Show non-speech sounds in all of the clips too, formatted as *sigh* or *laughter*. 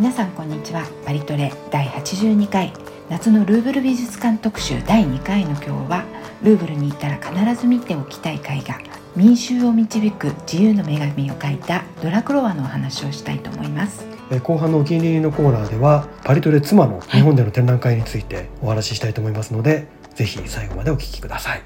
皆さんこんにちは。バリトレ第82回。夏のルーブル美術館特集第2回の今日はルーブルに行ったら必ず見ておきたい絵画民衆を導く自由の女神を描いたドラクロワのお話をしたいと思います。えー後半のお気に入りのコーナーではパリトレ妻の日本での展覧会についてお話ししたいと思いますので、ぜひ最後までお聞きください。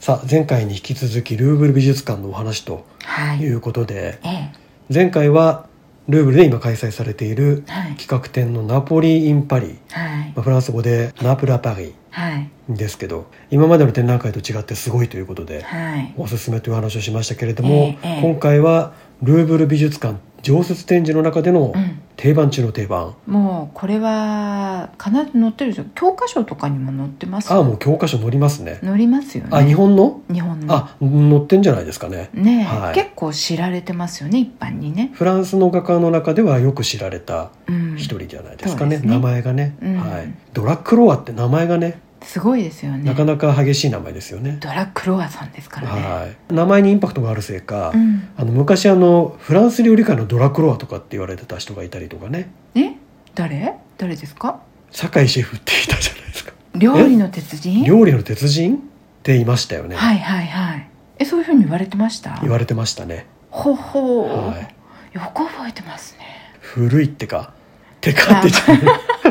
さあ前回に引き続きルーブル美術館のお話とはい。いうことで、ええ。前回はルーブルで今開催されているはい。企画展のナポリ・イン・パリ、はい。まあフランス語でナプラ・パリはい。ですけど今までの展覧会と違ってすごいということではい。おすすめという話をしましたけれども、今回はルーブル美術館常設展示の中でのうん。定番中の定番、もうこれは必ず載ってるでしょ教科書とかにも載ってますああもう教科書載りますね、載りますよね。あ日本の？日本の。あ載ってんじゃないですかね。ねえ、はい。結構知られてますよね一般にねフランスの画家の中ではよく知られたうん一人じゃないですかね,、そうですね名前がね、うんはい、ドラクロワって名前がねすごいですよね。なかなか激しい名前ですよね、ドラクロワさんですからね、はい、名前にインパクトがあるせいか、うん、あの昔あのフランス料理界のドラクロワとかって言われてた人がいたりとかね。え？誰？誰ですか？酒井シェフっていたじゃないですか。*laughs* 料理の鉄人？料理の鉄人？って言いましたよね、はいはいはい。えそういうふうに言われてました？言われてましたね、ほほう、はい、よく覚えてますね。古いってかてかって言っちゃう。ね *laughs*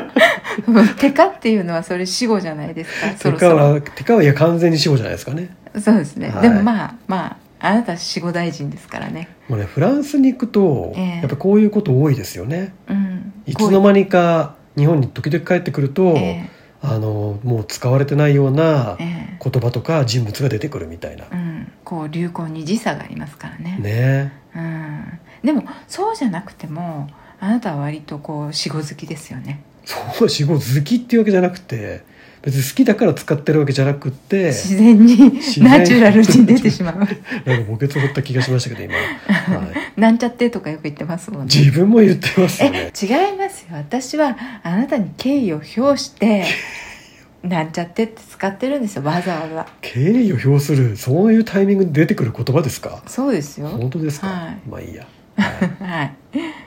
*laughs* テカっていうのはそれ死語じゃないですかそろそろ。はてかはいや完全に死後じゃないですかね。そうですね、はい。でもまあまああなた死語大臣ですからね。もうねフランスに行くと、ええ。やっぱこういうこと多いですよね。うん。いつの間にか日本に時々帰ってくると、えあのもう使われてないようなええ。言葉とか人物が出てくるみたいな、えうん、こう流行に時差がありますからね。ね。うん、でもそうじゃなくてもあなたは割とこう死語好きですよねそう死後好きっていうわけじゃなくて別に好きだから使ってるわけじゃなくって自然にナチュラルに出てしまう。*laughs* なんか墓穴掘った気がしましたけど今、はい、なんちゃってとかよく言ってますもんね。自分も言ってますよえね違いますよ。私はあなたに敬意を表してなんちゃってって使ってるんですよわざわざ。敬意を表するそういうタイミングで出てくる言葉ですか？そうですよ。本当ですか、はい。まあいいや、はい。*laughs* はい。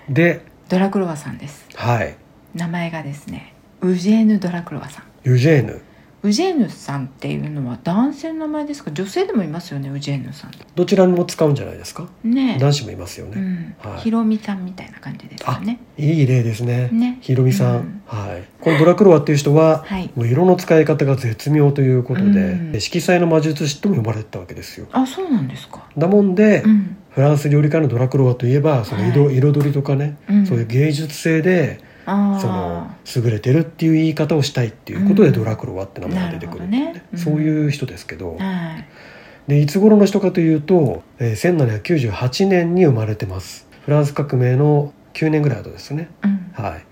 でドラクロワさんです。はい名前がですねウジェーヌ・ドラクロワさん。ユジェーヌウジェーヌさんっていうのは男性の名前ですか？女性でもいますよねウジェーヌさん。どちらにも使うんじゃないですか？ね。え男子もいますよね、うん。はい。ひろみさんみたいな感じですよね。いい例ですね。ね。ひろみさん、うん。はい。このドラクロワっていう人は、はい。もう色の使い方が絶妙ということで、うん。色彩の魔術師とも呼ばれてたわけですよ。あそうなんですか。だもんで、うん。フランス料理家のドラクロワといえばその色,、はい。彩りとかね、うん。そういう芸術性であそのあ優れてるっていう言い方をしたいっていうことで、うん。ドラクロワって名前が出てくるね。うん。そういう人ですけど、はい。でいつ頃の人かというと、えー1798年に生まれてます。フランス革命の9年ぐらい後ですね。うん。はい。はい。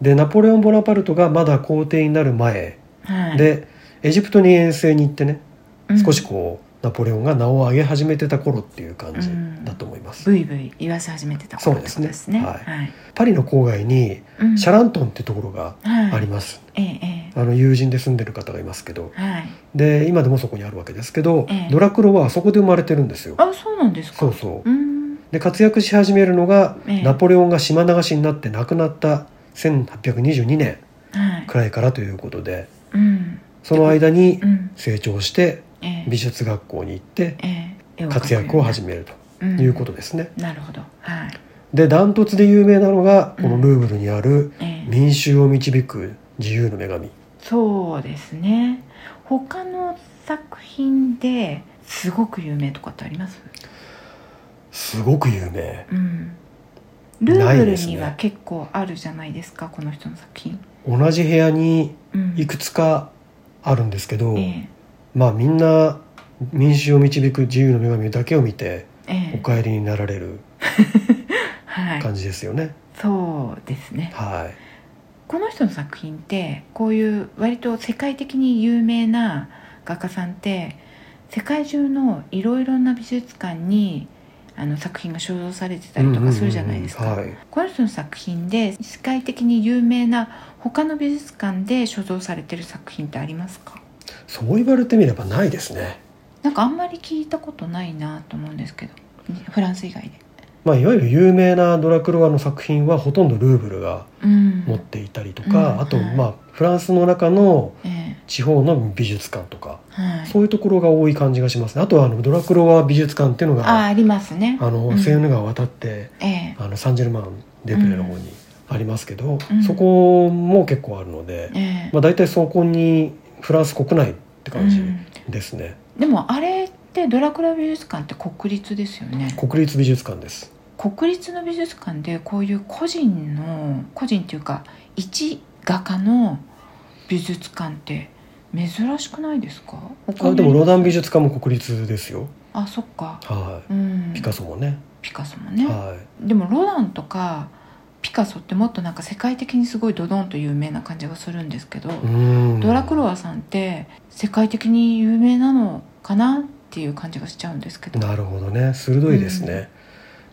でナポレオン・ボナパルトがまだ皇帝になる前はい。でエジプトに遠征に行ってねうん。少しこうナポレオンが名を上げ始めてた頃っていう感じだと思います、ブイブイ言わせ始めてた頃ですね。そうですね。はい。パリの郊外にうん。シャラントンってところがはい。あります、えええあの友人で住んでる方がいますけど。えはい。で今でもそこにあるわけですけど、ええ。ドラクロはそこで生まれてるんですよ。あそうなんですか。そうそう。うん。で活躍し始めるのが、ええ。ナポレオンが島流しになって亡くなった1822年はい。くらいからということでうん。その間にうん。成長してええ美術学校に行って活躍を始よめるということですね。うんなるほど。はい。でダントツで有名なのがこのうんルーブルにあるええ。民衆を導く自由の女神。そうですね。他の作品ですごく有名とかってあります？すごく有名。うん。ルーブルには結構あるじゃないですかこの人の作品、同じ部屋にうん、いくつかあるんですけど、えまあみんな民衆を導く自由の女神だけを見てええ。お帰りになられる *laughs* はい。感じですよね。そうですね。はい。この人の作品ってこういう割と世界的に有名な画家さんって世界中のいろいろな美術館にあの作品が所蔵されてたりとかするじゃないですか、この人の作品で世界的に有名な他の美術館で所蔵されてる作品ってありますか？そう言われてみればないですね。なんかあんまり聞いたことないなと思うんですけど。フランス以外で。まあ、いわゆる有名なドラクロワの作品はほとんどルーブルがうん。持っていたりとか、うん。あと、はい。まあ、フランスの中のええ。地方の美術館とかはい。そういうところが多い感じがしますね。あとはあのドラクロワ美術館っていうのがあありますね。あの、うん。セーヌ川渡ってええ。あのサンジェルマンデプレの方にありますけど、うん。そこも結構あるので、ええ。まあ、大体そこにフランス国内って感じうんですね、でもあれってドラクラ美術館って国立ですよね。国立美術館です。国立の美術館でこういう個人の個人っていうか一画家の美術館って珍しくないですか？あでもロダン美術館も国立ですよ。あそっか。はうん。いピカソもね、ピカソもね、はでもロダンとかピカソってもっとなんか世界的にすごいドドンと有名な感じがするんですけど、ドラクロワさんって世界的に有名なのかなっていう感じがしちゃうんですけど。なるほどね。鋭いですね、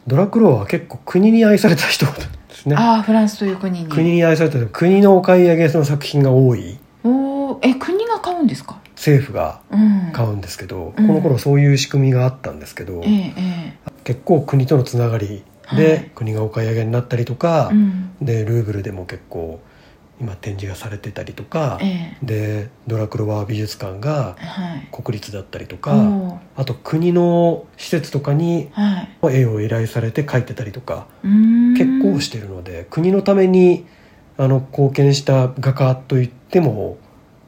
ドラクロワは結構国に愛された人ですね。ああフランスという国に。国に愛された国のお買い上げの作品が多い。おーえ国が買うんですか？政府がうん。買うんですけど、うん。この頃そういう仕組みがあったんですけど、えええ。結構国とのつながりはい。で国がお買い上げになったりとかえ、うん。でルーブルでも結構今展示がされてたりとか、えでドラクロワ美術館が国立だったりとおかー。あと国の施設とかにはい。絵を依頼されて描いてたりとか結構してるので国のためにあの貢献した画家といっても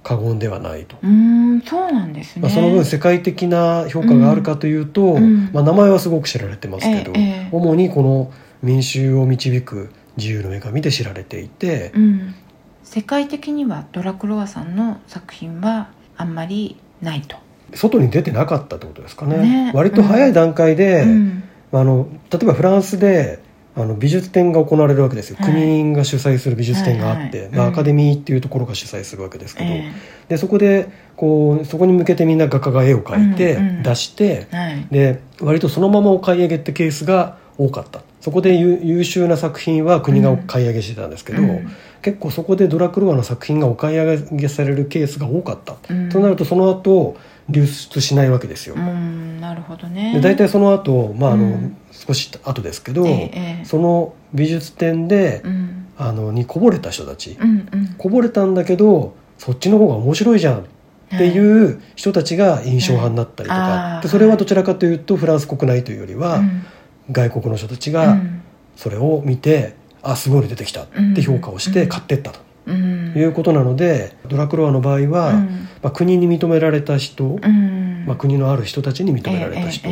過言ではないと。うーんそうなんですね、まあ、その分世界的な評価があるかというと、うん。まあ、名前はすごく知られてますけど、主にこの民衆を導く自由の女神で知られていて、うん、世界的にはドラクロワさんの作品はあんまりないと、外に出てなかったってことですかね。ね。割と早い段階で、うん。あの例えばフランスであの美術展が行われるわけですよ、はい。国が主催する美術展があって、まあ、はい。はいうん。アカデミーっていうところが主催するわけですけど、えでそこでこうそこに向けてみんな画家が絵を描いてうんうん出して、えはい。で割とそのままお買い上げってケースが多かった。そこで優優秀な作品は国がお買い上げしてたんですけど、うん。結構そこでドラクロワの作品がお買い上げされるケースが多かった、うん。となるとその後流出しないわけですよ、うんなるほどね。で大体その後、まああのうん。少し後ですけど、ええええ。その美術展で、うん。あのにこぼれた人たち、うんうん。こぼれたんだけどそっちの方が面白いじゃん。っていう人たちが印象派になったりとはいか、でそれはどちらかというとフランス国内というよりは、うん。外国の人たちうがん。それを見て、あすごいの出てきたって評価をしてうん。買ってったと。うんいうことなので、ドラクロワの場合は、うん。まあ、国に認められた人、うん。まあ、国のある人たちに認められた人、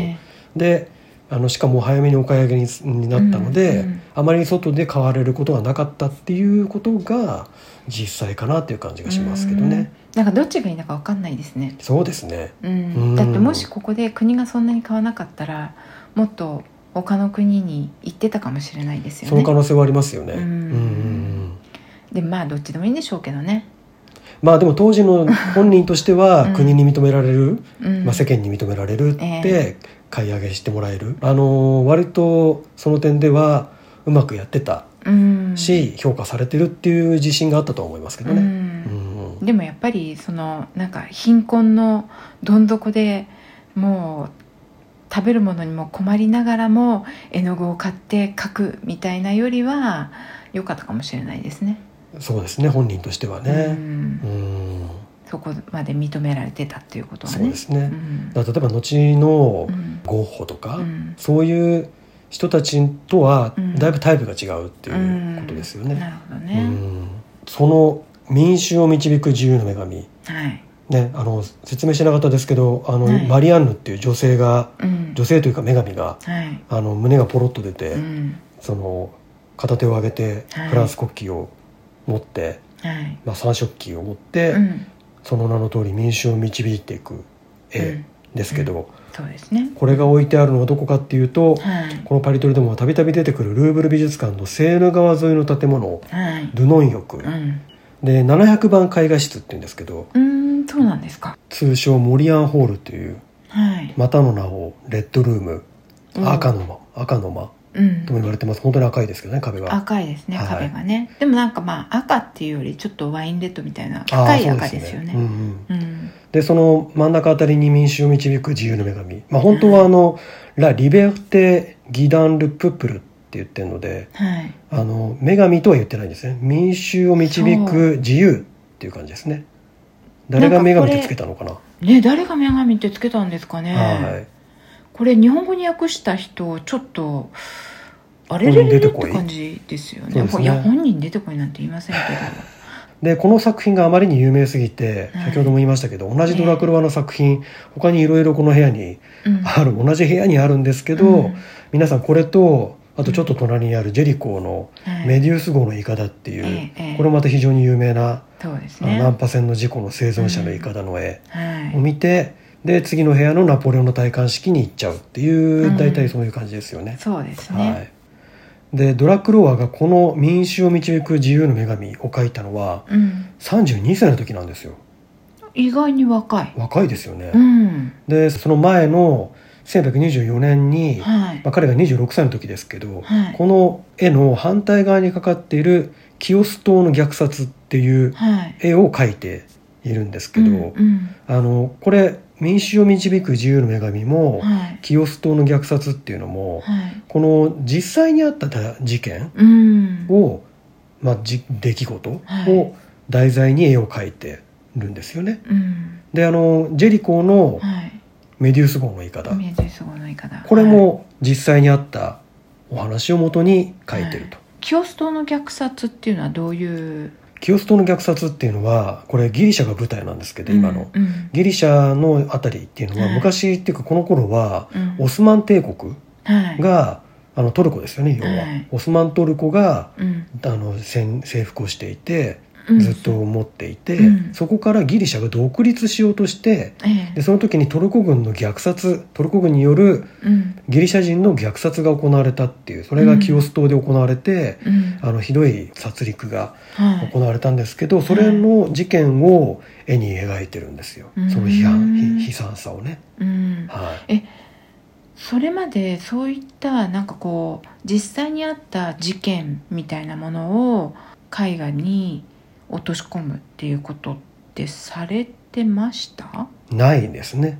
であのしかも早めにお買い上げにになったので、あまり外で買われることがなかったっていうことが実際かなっていう感じがしますけどね。うん。なんかどっちがいいのか分かんないですね、そうですね。うん。うん。だってもしここで国がそんなに買わなかったらもっと他の国に行ってたかもしれないですよね。その可能性はありますよね。うんうんでまあどっちでもいいんでしょうけどね、まあでも当時の本人としては *laughs* うん。国に認められる、うん。まあ、世間に認められるっえて買い上げしてもらえる、あのー割とその点ではうまくやってたうん。し、評価されてるっていう自信があったと思いますけどね。うん。うんうん。でもやっぱりそのなんか貧困のどん底でもう食べるものにも困りながらも絵の具を買って描くみたいなよりは良かったかもしれないですね。そうですね本人としてはうね。んうんそこまで認められてたっていうことはね。そうですね。うん例えば後のうんゴッホとか、うんそういう人たちとはうんだいぶタイプが違うっていうことですよね。なるほどうね。んその民衆を導く自由の女神はい。ね、あの説明してなかったですけどあの、はいマリアンヌっていう女性がうん。女性というか女神がはい。あの胸がポロッと出て、うん。その片手を上げてはいフランス国旗を持って、はい。まあ、三色旗を持って、うん。その名の通り民衆を導いていくう絵んですけど、そうですね。これが置いてあるのはどこかっていうと、はい。このパリトリでもたびたび出てくるルーブル美術館のセーヌ川沿いの建物はい。ルノン浴、うん。で700番絵画室っていうんですけどうーん、そうなんですか。通称モリアンホールというはい。またの名をレッドルーム、うん赤の間赤の間うんとも言われてます。本当に赤いですけどね壁が。赤いですねはい。壁がね、でもなんかまあ赤っていうよりちょっとワインレッドみたいなあー深い赤ですよね。うんうん。うん。でその真ん中あたりに民衆を導く自由の女神、まあ、本当はあの、ラ・リベルテ・ギダン・ル・プップルって言ってるのではい。あの女神とは言ってないんですね。民衆を導く自由っていう感じですね。誰が女神ってつけたのかな？ね誰が女神ってつけたんですかね。はいこれ日本語に訳した人ちょっとあれれれれって感じですよね。ね。いや本人出てこいなんて言いませんけ *laughs* でこの作品があまりに有名すぎてはい。先ほども言いましたけど、同じドラクロワの作品他にいろいろこの部屋にど、うん。ある同じ部屋にあるんですけど、うん。皆さんこれとあとちょっと隣にあるジェリコーのはい。メデュース号のイカダっていう、ええええ。これまた非常に有名な、そうですあのね難破船の事故の生存者のイカダの絵はい。を見て、で次の部屋のナポレオンの戴冠式に行っちゃうっていう、うん。大体そういう感じですよね。そうですはね、い、でドラクロワがこの民衆を導く自由の女神を書いたのはうん。32歳の時なんですよ。意外に若い。若いですよね。うん。でその前の1824年に、はい。まあ、彼が26歳の時ですけど、はい。この絵の反対側にかかっている「清須島の虐殺」っていうはい。絵を描いているんですけど、うんうん。あのこれ民衆を導く自由の女神も、はい。清須島の虐殺っていうのも、はい。この実際にあった事件うん。を、まあ、じ出来事はい。を題材に絵を描いてるんですよね。うん。であのジェリコーのはい。メデュース号のイカダ、見えてすごいのいかだこれも実際にあったお話をもとに書いてると。清須島の虐殺っていうのはどういう清須島の虐殺っていうのはこれギリシャが舞台なんですけど今の、うん。うんギリシャのあたりっていうのははい。昔っていうかこの頃はうん。オスマン帝国はい。があのトルコですよね要は、はい。オスマントルコがうん。あの征征服をしていてうんずっと持っていて、うん。そこからギリシャが独立しようとしてええ。でその時にトルコ軍の虐殺トルコ軍によるうん。ギリシャ人の虐殺が行われたっていうそれが清須島で行われて、うん。あのひどい殺戮がはい。行われたんですけどそれの事件を絵に描いてるんですよ、うん。その批判ひ悲惨さをね、うん。はい、それまでそういったなんかこう実際にあった事件みたいなものを絵画に落とし込むっていうことってされてました？ないですね。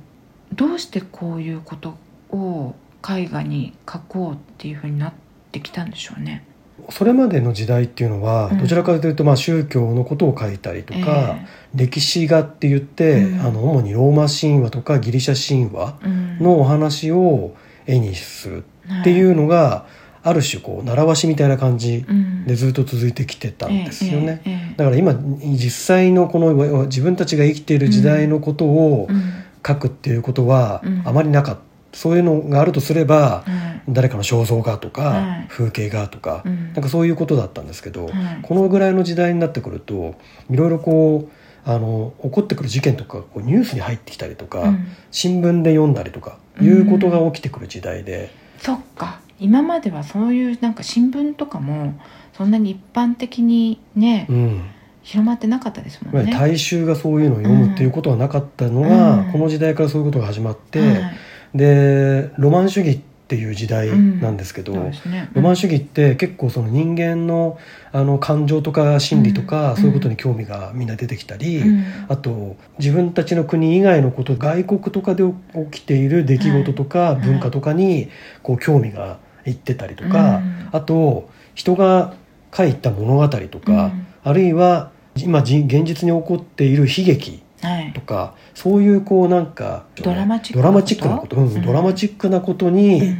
どうしてこういうことを絵画に描こうっていうふうになってきたんでしょうね？それまでの時代っていうのはうん。どちらかというとまあ宗教のことを書いたりとか、歴史画って言って、うん。あの主にローマ神話とかギリシャ神話のお話を絵にするっていうのが、ある種こう習わしみたいな感じうん。でずっと続いてきてたんですよね。ええええだから今実際のこの自分たちが生きている時代のことをうん。書くっていうことはうん。あまりなかった、そういうのがあるとすればはい誰かの肖像画とか、はい風景画とか、うん。なんかそういうことだったんですけど、はいこのぐらいの時代になってくるといろいろこうあの起こってくる事件とかがこうニュースに入ってきたりとか、うん。新聞で読んだりとかいうことが起きてくる時代で、そっか今まではそういうなんか新聞とかもそんなに一般的にね、うん。広まってなかったですもんね。大衆がそういうのを読むっていうことはなかったのが、うん。この時代からそういうことが始まって、はい。でロマン主義っていう時代なんですけど、そうですね。ロマン主義って結構その人間のあの感情とか心理とか、うん。そういうことに興味がみんな出てきたり、うん。あと自分たちの国以外のこと外国とかで起きている出来事とかい。文化とかにこう興味がいってたりとか、うん。あと人が書いた物語とか、うん。あるいは今じ現実に起こっている悲劇はい。とかそういうこうなんかドラマチックなこと、ドラマチックなこと。うにん。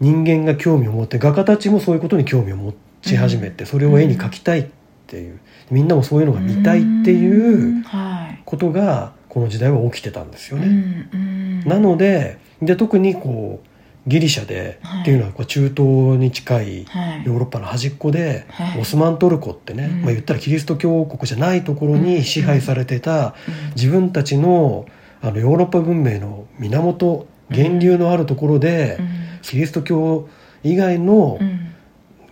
人間が興味を持って画家たちもそういうことに興味を持ち始めて、うん。それを絵に描きたいっていうみんなもそういうのが見たいっていうはい。ことがこの時代は起きてたんですよね。なのでで特にこうギリシャではい。っていうのはこう中東に近いはい。ヨーロッパの端っこで、はい。オスマントルコってね、うん。まあ、言ったらキリスト教国じゃないところに支配されてたうん。自分たちのあのヨーロッパ文明の源源流のあるところで、うん。キリスト教以外のうん。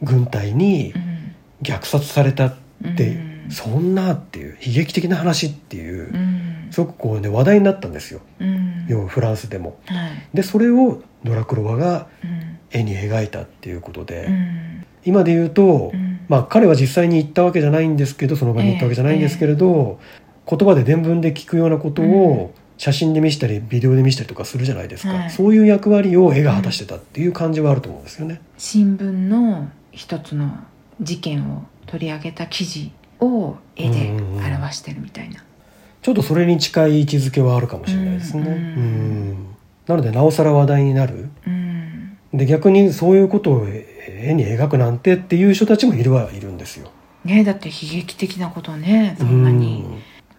軍隊にうん。虐殺されたって、うんそんなっていう悲劇的な話っていう、うん。すごくこうね話題になったんですよ。うん。要はフランスでも。はい。でそれをドラクロワがうん。絵に描いたっていうことで、うん。今で言うと、うん。まあ彼は実際に行ったわけじゃないんですけどその場に行ったわけじゃないんですけれど、言葉で伝聞で聞くようなことを写真で見せたりビデオで見せたりとかするじゃないですか、はい。そういう役割を絵が果たしてたっていう感じはあると思うんですよね。新聞の一つの事件を取り上げた記事を絵で表してるみたいな、ちょっとそれに近い位置づけはあるかもしれないですね。うんうんなのでなおさら話題になる。うん。で逆にそういうことを絵に描くなんてっていう人たちもいるはいるんですよ。ねだって悲劇的なことねそんなに。うん。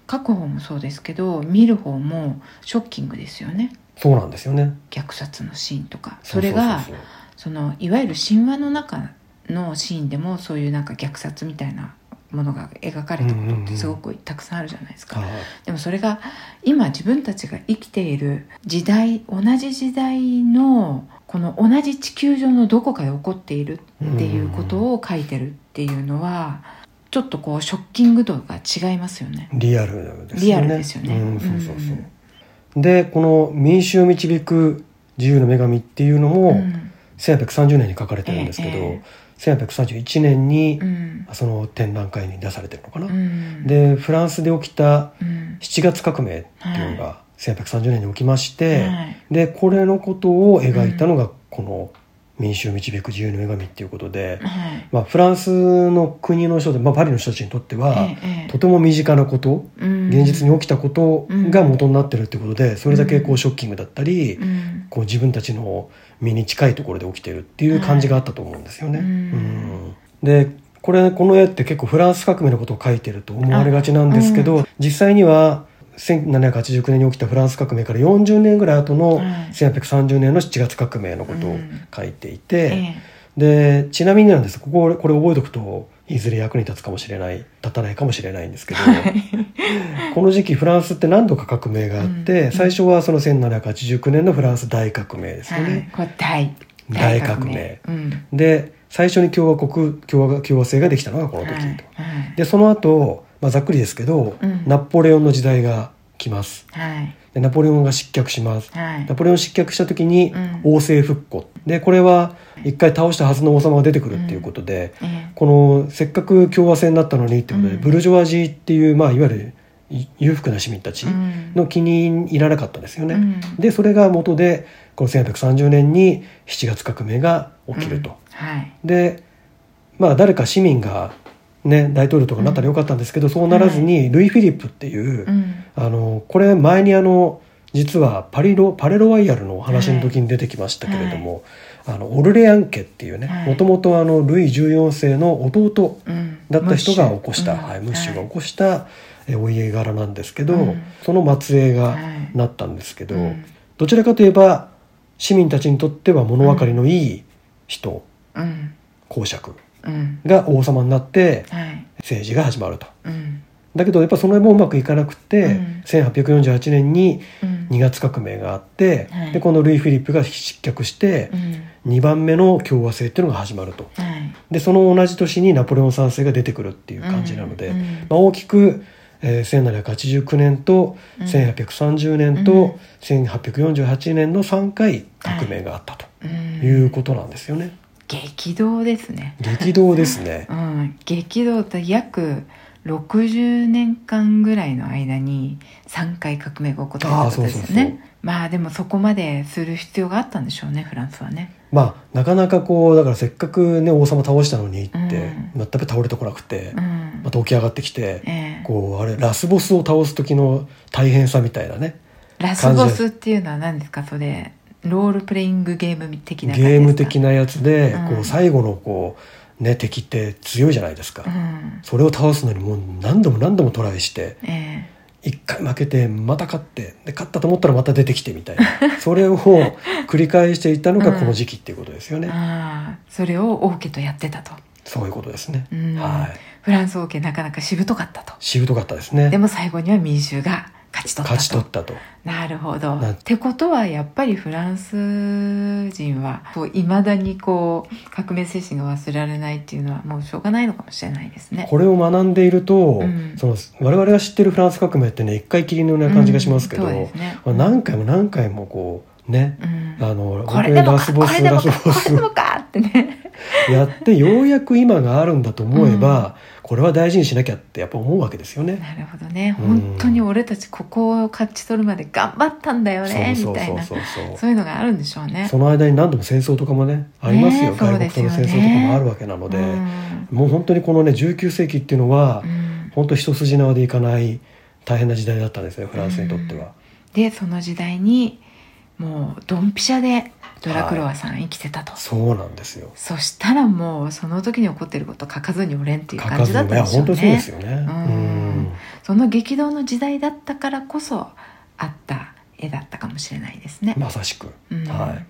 書く方もそうですけど見る方もショッキングですよね。そうなんですよね。虐殺のシーンとか。それがそのいわゆる神話の中のシーンでもそういうなんか虐殺みたいなものが描かれたことってすごくたくさんあるじゃないですか、はい。でもそれが今自分たちが生きている時代同じ時代のこの同じ地球上のどこかで起こっているっていうことを書いてるっていうのはちょっとこうショッキング度が違いますよね。リアルですよね。リアルですよね。うん、そうそうそう。うんでこの民衆を導く自由の女神っていうのも、うん。1830年に書かれてるんですけど、え1831年にうん。その展覧会に出されてるのかな。うん。でフランスで起きたうん。7月革命っていうのが1830年に起きまして、はい。でこれのことを描いたのがこの民衆を導く自由の女神っていうことで、はい。まあ、フランスの国の人で、まあ、パリの人たちにとっては、ええええ。とても身近なことうん。現実に起きたことが元になってるってことでそれだけこうショッキングだったり、うん。こう自分たちの身に近いところで起きてるっていう感じがあったと思うんですよね。はい。うん。うん。でこれこの絵って結構フランス革命のことを描いてると思われがちなんですけど、実際には1789年に起きたフランス革命から40年ぐらい後のはい。1830年の7月革命のことを書いていて、えでちなみになんです。こここれ覚えておくといずれ役に立つかもしれない立たないかもしれないんですけど、*laughs* この時期フランスって何度か革命があって、うん最初はその1789年のフランス大革命ですよね。これ大。大革命。うん。で最初に共和国共和共和制ができたのがこの時と。はい。はい。でその後、まあざっくりですけど、うん。ナポレオンの時代が来ます。はいでナポレオンが失脚します。はい。ナポレオン失脚した時にうん。王政復古、でこれは一回倒したはずの王様が出てくるっていうことで、えこのせっかく共和制になったのにってことで、うん。ブルジョワジーっていう、まあ、いわゆるい裕福な市民たちの気に入らなかったんですよね。うん。でそれが元でこの1830年に7月革命が起きると。はい。でまあ誰か市民がね大統領とかになったらよかったんですけど、そうならずにルイ・フィリップっていう、うん。あのこれ前にあの実はパリロパレロワイヤルのお話の時に出てきましたけれども、あのオルレアン家っていうねはい。もともとあのルイ14世の弟うん。だった人が起こした、ムッシュ。はい、ムッシュがはい起こした、えお家柄なんですけど、うん。その末裔がはい。なったんですけど、うん。どちらかといえば市民たちにとっては物分かりのいい人、うん。公爵。うんが王様になってはい。政治が始まると。うん。だけどやっぱそれもうまくいかなくて、うん。1848年にうん。2月革命があって、はい。でこのルイ・フィリップが失脚してう、ん。2番目の共和制っていうのが始まると。はい。でその同じ年にナポレオン3世が出てくるっていう感じなので、うんうん。まあ、大きく、えー1789年とうん。1830年うん。と1848年の3回革命があったとうん。いうことなんですよね。激動ですね。激動ですね。*laughs* う。ん激動って約60年間ぐらいの間に3回革命が起こったってことですよね。まあでもそこまでする必要があったんでしょうねフランスはね。まあなかなかこうだからせっかくね王様倒したのにって、うん。全く倒れてこなくて、うん。また起き上がってきて、ええ。こうあれラスボスを倒す時の大変さみたいなねラスボスっていうのは何ですかそれロールプレイングゲーム的なゲーム的なやつで、うん。こう最後のこうね敵って強いじゃないですか、うん。それを倒すのにもう何度も何度もトライしてえ一回負けてまた勝ってで勝ったと思ったらまた出てきてみたいな。*laughs* それを繰り返していたのがこの時期っていうことですよえね、ああ。それを王家とやってたと、そういうことですね、うん。はい。フランス王家なかなかしぶとかったと。しぶとかったですね。でも最後には民衆が勝ち取ったと。勝ち取ったと。なるほど。なってことはやっぱりフランス人はいまだにこう革命精神が忘れられないっていうのはもうしょうがないのかもしれないですね。これを学んでいると、うん。その我々が知ってるフランス革命ってね一回きりのような感じがしますけど、うんね。まあ何回も何回もこうね、うん。あのこれでもスボスこれでもかラスボスこれでもかってね。*laughs* やってようやく今があるんだと思えば、これは大事にしなきゃってやっぱ思うわけですよね。なるほどね。うん本当に俺たちここを勝ち取るまで頑張ったんだよねみたいな。そういうのがあるんでしょうね。その間に何度も戦争とかもねありますよ、ねえ外国との戦争とかもあるわけなので、うん。もう本当にこのね19世紀っていうのは、うん。本当一筋縄でいかない大変な時代だったんですねフランスにとっては。でその時代にもうドンピシャでドラクロワさん生きてたと、そうなんですよ。そしたらもうその時に起こってること書かずにおれんっていう感じだったんでしょうね。本当にそうですよね。うん。うん。その激動の時代だったからこそあった絵だったかもしれないですね、まさしく、うん。はい、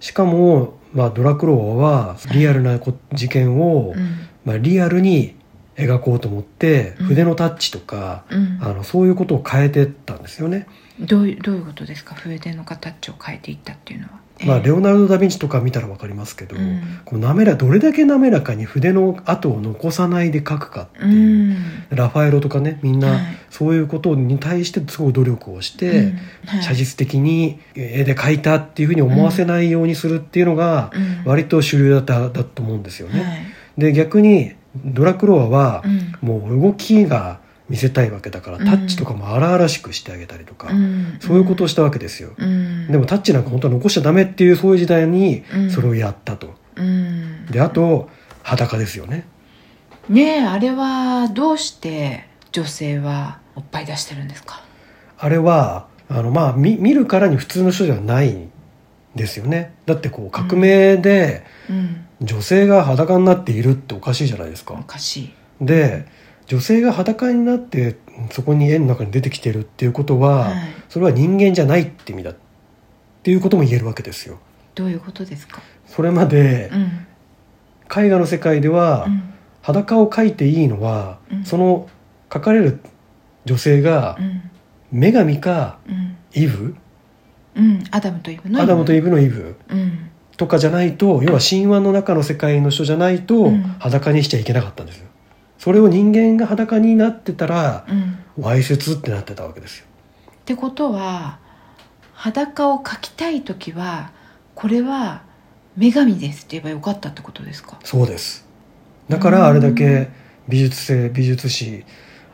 しかも、まあ、ドラクロワはリアルなこ事件を、うん。まあ、リアルに描こうと思ってうん。筆のタッチとか、うん。あのそういうことを変えてったんですよね。どういうどういうことですか？筆の形を変えていったっていうのは、まあ、レオオナルド・ダ・ヴィンチとか見たら分かりますけど、うん。こう滑らどれだけ滑らかに筆の跡を残さないで描くかってういう、ん。ラファエロとかねみんはない。そういうことに対してすごい努力をして、うん。はい。写実的に絵で描いたっていうふうに思わせないようにするっていうのがうん。割と主流だっただと思うんですよね。はい。で逆にドラクロワはうん。もう動きが見せたいわけだからうんタッチとかも荒々しくしてあげたりとか、うんそういうことをしたわけですよ。うんでもタッチなんか本当は残しちゃダメっていうそういう時代にうんそれをやったと。うんであと裸ですよね。ねえあれはどうして女性はおっぱい出してるんですか？あれはあのまあ見見るからに普通の人ではないんですよね。だってこう革命でうん女性が裸になっているっておかしいじゃないですおか。かしいで女性が裸になってそこに絵の中に出てきてるっていうことは、はい。それは人間じゃないって意味だっていうことも言えるわけですよ。どういうことですか？それまでうん。絵画の世界では、うん。裸を描いていいのは、うん。その描かれる女性がうん。女神かうん。イブ、うん。アダムとイブのアダムとイブのイブ？うん。とかじゃないと要は神話の中の世界の人じゃないとうん。裸にしちゃいけなかったんですよ。それを人間が裸になってたらうん。わいせつってなってたわけですよ。ってことは裸を描きたい時はこれは女神ですって言えばよかったってことですか？そうです。だからあれだけ美術性美術史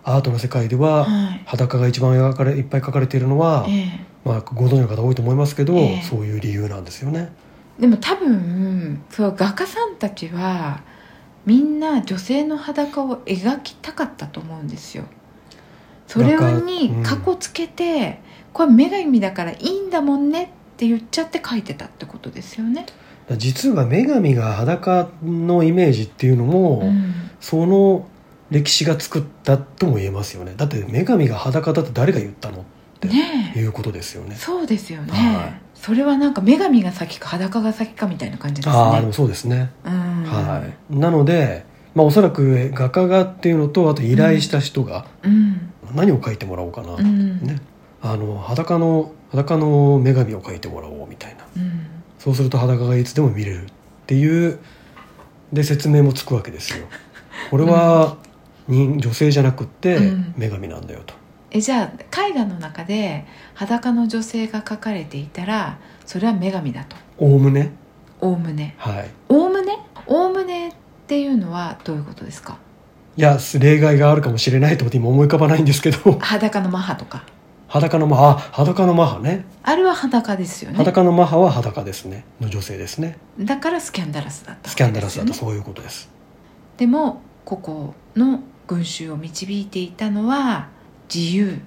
アートの世界でははい。裸が一番描かれいっぱい描かれているのは、ええ。まあ、ご存知の方多いと思いますけど、ええ。そういう理由なんですよね。でも多分そう画家さんたちはみんな女性の裸を描きたかったと思うんですよ。それにうん。かこつけて、これ女神だからいいんだもんねって言っちゃって描いてたってことですよね、実は女神が裸のイメージっていうのも、うん。その歴史が作ったとも言えますよね。だって女神が裸だって誰が言ったのっていうことですよね。そうですよね、はいそれはなんか女神が先か裸が先かみたいな感じですね。ああでもそうですね。うん。はい、なので、まあ、おそらく画家がっていうのとあと依頼した人がうん。何を描いてもらおうかな、うん。ね、あの裸の裸の女神を描いてもらおうみたいな。うん。そうすると裸がいつでも見れるっていうで説明もつくわけですよ。*laughs* これは、人女性じゃなくってうん。女神なんだよと、えじゃあ絵画の中で裸の女性が描かれていたらそれは女神だと。おおむね？おおむね。はい。おおむね？おおむねっていうのはどういうことですか？いや例外があるかもしれないと思って今思い浮かばないんですけど。*laughs* 裸のマハとか。裸のマハあ裸のマハね。あれは裸ですよね。裸のマハは裸ですね。の女性ですね。だからスキャンダラスだったスキャンダラスだとそういうことです。でもここの群衆を導いていたのは自由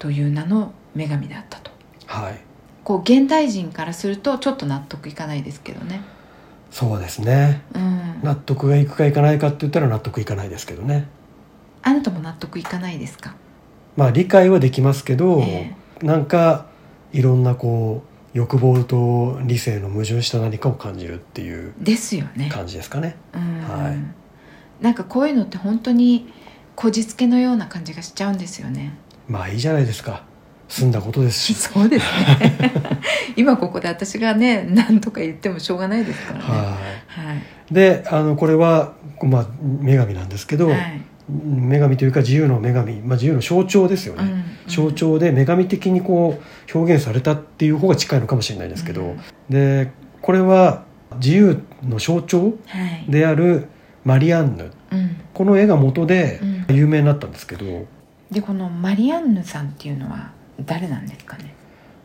という名の女神だったと。はい。こう現代人からするとちょっと納得いかないですけどね。そうですね。うん。納得がいくかいかないかって言ったら納得いかないですけどね。あなたも納得いかないですか？まあ理解はできますけど、えなんかいろんなこう欲望と理性の矛盾した何かを感じるっていうですよね。感じですかね。うん。はい。なんかこういうのって本当にこじつけのような感じがしちゃうんですよね。まあいいじゃないですか済んだことです。し *laughs* そうですね。*laughs* 今ここで私がね何とか言ってもしょうがないですからね。ははい。いであのこれは、まあ、女神なんですけど、はい。女神というか自由の女神、まあ、自由の象徴ですよね、うん。象徴で女神的にこう表現されたっていう方が近いのかもしれないですけど、うん。でこれは自由の象徴はい。であるマリアンヌ。うん。この絵が元でうん。有名になったんですけど。でこのマリアンヌさんっていうのは誰なんですかね？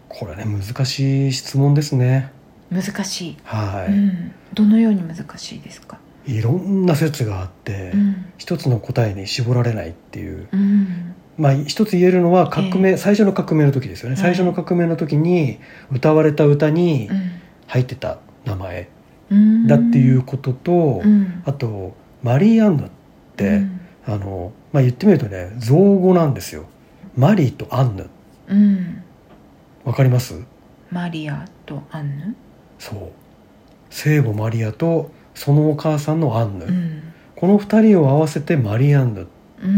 これね難しい質問ですね。難しい、はい、うん、どのように難しいですか？いろんな説があって、うん。一つの答えに絞られないっていう。うん。まあ一つ言えるのは革命、最初の革命の時ですよね、はい。最初の革命の時に歌われた歌にうん。入ってた名前うん。だっていうことと、うん。あとマリー・アンヌって、うん。あのまあ、言ってみるとね造語なんですよ。マリーとアンヌうん。わかります？マリアとアンヌ？そう。聖母マリアとそのお母さんのアンヌ、うん。この2人を合わせてマリー・アンヌっ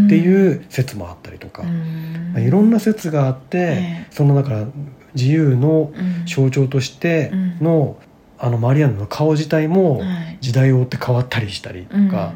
ていう説もあったりとか、うん。まあいろんな説があって、ええそのだから自由のうん。象徴としての,、あのマリアンヌの顔自体もはい。時代を追って変わったりしたりとうん。か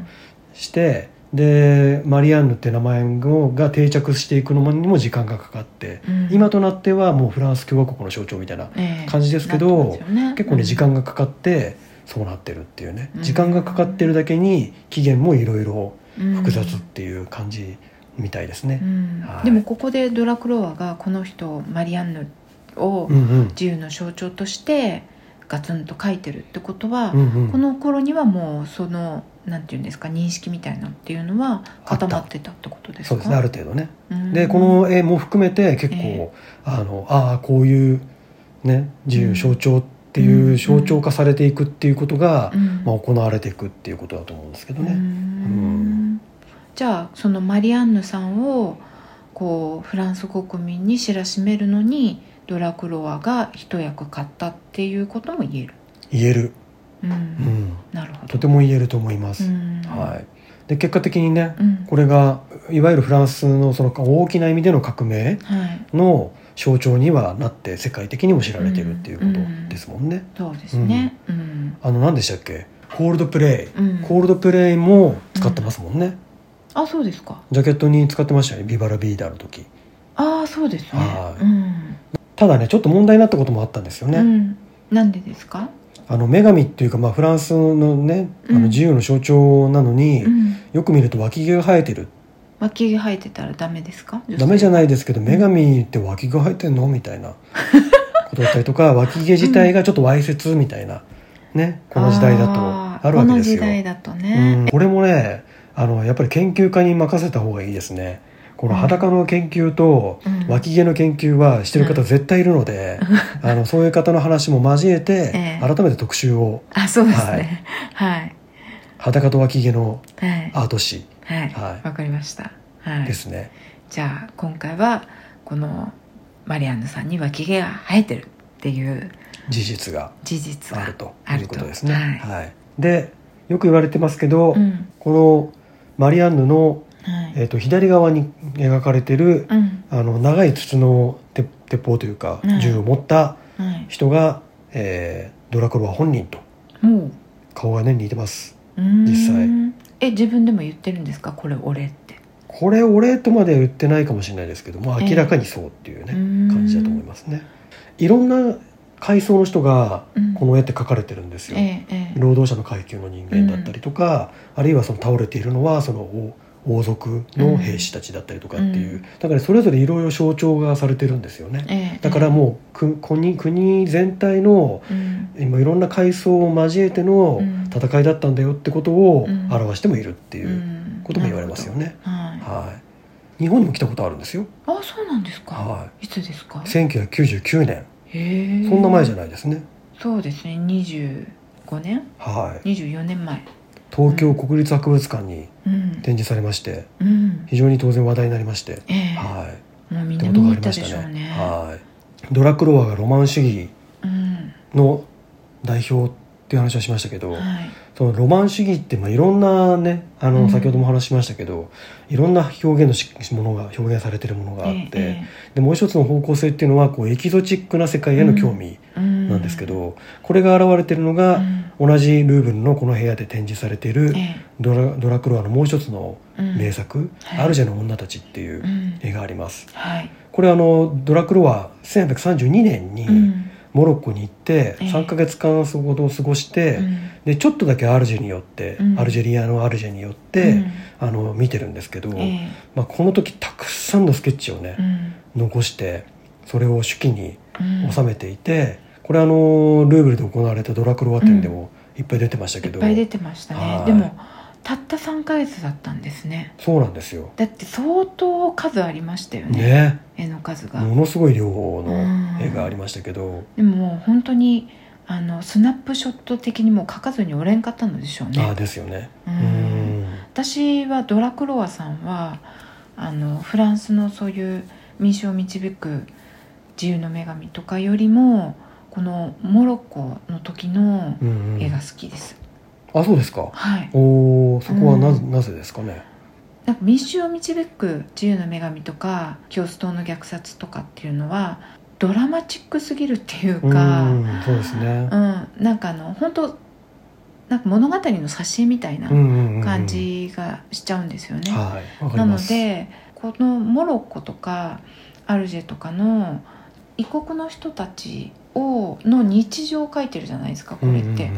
して、でマリアンヌって名前が定着していくのにも時間がかかって、うん。今となってはもうフランス共和国の象徴みたいなええ感じですけどなってますよね。結構ね時間ががかかってそうなってるっていうね。うん。時間がかかってるだけに期限もいろいろ複雑うんっていう感じみたいですね。うん。はい。でもここでドラクロワがこの人マリアンヌを自由の象徴としてガツンと書いてるってことは、うんうん。この頃にはもうそのなんていうんですか認識みたいなっていうのは固まってたってことですか？そうですねある程度ね。うん。でこの絵も含めて結構、ええ。あのああこういうね自由象徴っていううん。象徴化されていくっていうことが、うん。まあ、行われていくっていうことだと思うんですけどうね。ん。じゃあそのマリアンヌさんをこうフランス国民に知らしめるのにドラクロワが一役買ったっていうことも言える、言える、なるほど。とても言えると思います。うん。はい、で結果的にねうん。これがいわゆるフランスのその大きな意味での革命はい。の象徴にはなって世界的にも知られてるっていうことですもんね。そうですね。うん、あの何でしたっけ？コールドプレイ、うん。コールドプレイも使ってますもんね。あそうですか。ジャケットに使ってましたよね。ビバラビーダの時。ああそうですね。はい。うん、ただねちょっと問題になったこともあったんですよね。うん、なんでですか、あの女神っていうか、まあ、フランスのねあうん。の自由の象徴なのに、うん、よく見ると脇毛が生えてる。脇毛生えてたらダメですか？ダメじゃないいですけど女神って脇毛生えてんの？みたいな。ことだったりとか脇毛自体がちょっとわいせつみたいな。ねこの時代だとあるわけですよ。この時代だとうねん、これもねあのやっぱり研究家に任せた方がいいですね。この裸の研究とうん。脇毛の研究はしてる方絶対いるので、*laughs* あのそういう方の話も交えて、ええ。改めて特集をあそうですね。はい。裸と脇毛のはい。アート史はい。わ、はい。かりました。はい。ですね。じゃあ今回はこのマリアンヌさんに脇毛が生えてるっていう事実が事実があるということですね。はい。はい、でよく言われてますけど、うん。このマリアンヌの、はいえー、と左側に描かれてる、うん。あの長い筒の鉄鉄砲というか、うん銃を持ったはい。人が、えードラクロワ本人とも顔がね似てます。ううーん。実際。え自分でも言ってるんですか？これ俺って。これ俺とまでは言ってないかもしれないですけども明らかにそうっていうね、うーん。感じだと思いますね。いろんな階層の人がうん。この絵って描かれてるんですよ。ええええ。労働者の階級の人間だったりとか、あるいはその倒れているのはその王王族の兵士たちだったりとかっていう、うん。だからそれぞれいろいろ象徴がされてるんですよね。ええ。だからもうく国国全体のうん。今いろんな階層を交えてのうん。戦いだったんだよってことをうん。表してもいるっていううん。ことも言われますよね。はい。はい、日本にも来たことあるんですよ。あそうなんですか、、はい。つですか？1999年。へえ。そんな前じゃいないですね。そうですね。25年？はい、24年前東京国立博物館にうん、展示されましてうん、非常に当然話題になりまして、ええ。はい、ってことがありましたょうね。はい。ドラクロワがロマン主義うん。の代表っていう話をしましたけど、はいそのロマン主義ってまあいろんなねあのうん。先ほどもお話ししましたけど、いろんな表現のしものが表現されてるものがあって、えでもう一つの方向性っていうのはこうエキゾチックな世界への興味えうん。なんですけど、これが現れてるのが、うん。同じルーブルのこの部屋で展示されているえドラドラクロワのもう一つのえうん。名作「はい。アルジェの女たち」っていううん。絵があります。はい。これあのドラクロワ1832年に、うんモロッコに行ってええ。3ヶ月間そこを過ごして、うん。でちょっとだけアルジェに寄って、うん。アルジェリアのアルジェに寄って、うん。あの見てるんですけど、ええ。まあ、この時たくさんのスケッチをね、うん。残してそれを手記にうん。収めていて、これあのルーブルで行われたドラクロワ展でもいっぱい出てましたけど、いっぱい出てましたね。はい。でもたった3ヶ月だったんですね。そうなんですよ。だって相当数ありましたよね。ね。絵の数が。ものすごい量の絵がありましたけど、でももう本当にあのスナップショット的にもう描かずに折れんかったのでしょうね。ああですよね。ううん。ん私はドラクロワさんはあのフランスのそういう民衆を導く自由の女神とかよりもこのモロッコの時の絵が好きです、あそうですか。はいおおそこはな,、うんなぜですかね。なんか民衆を導く自由の女神とか教祖島の虐殺とかっていうのはドラマチックすぎるっていうか、うんそうですね。うん、なんかあの本当なんか物語の挿絵みたいなうんうんうん感じがしちゃうんですよね。なの。でこのモロッコとかアルジェとかの異国の人たちをの日常を描いてるじゃないですかこれって。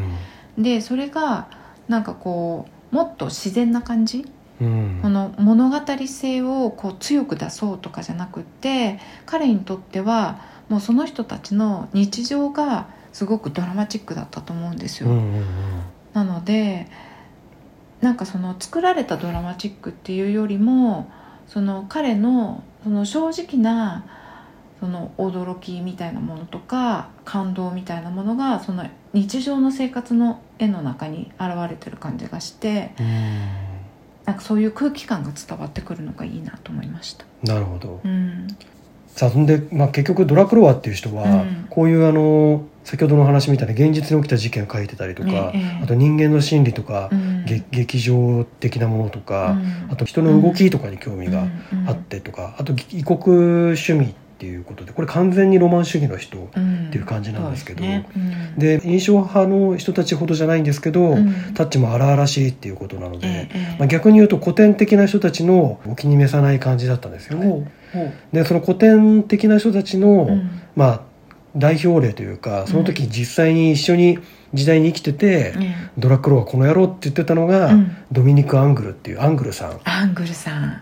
でそれがなんかこうもっと自然な感じ、うん。この物語性をこう強く出そうとかじゃなくって彼にとってはもうその人たちの日常がすごくドラマチックだったと思うんですよ。うんうんうん。なのでなんかその作られたドラマチックっていうよりもその彼のその正直なその驚きみたいなものとか感動みたいなものがその日常の生活の絵の中に現れてる感じがしてなんかそういう空気感が伝わってくるのがいいなと思いました。なるほど。うん、さあそんで、まあ、結局ドラクロワっていう人は、うん。こういうあの先ほどの話みたいな現実に起きた事件を書いてたりとか、ええ。あと人間の心理とか劇場的なものとか、うん。あと人の動きとかに興味があってとか、あと異国趣味っていうことでこれ完全にロマン主義の人っっていう感じなんですけどでで印象派の人たちほどじゃないんですけど、うん。タッチも荒々しいっていうことなので、ええまあ、逆に言うと古典的な人たちのお気に召さない感じだったんですよね。でその古典的な人たちの、うん。まあ代表例というかその時実際に一緒に時代に生きてて、え。ドラクロはこの野郎って言ってたのが、うん。ドミニク・アングルっていうアングルさん。アングルさん、うん、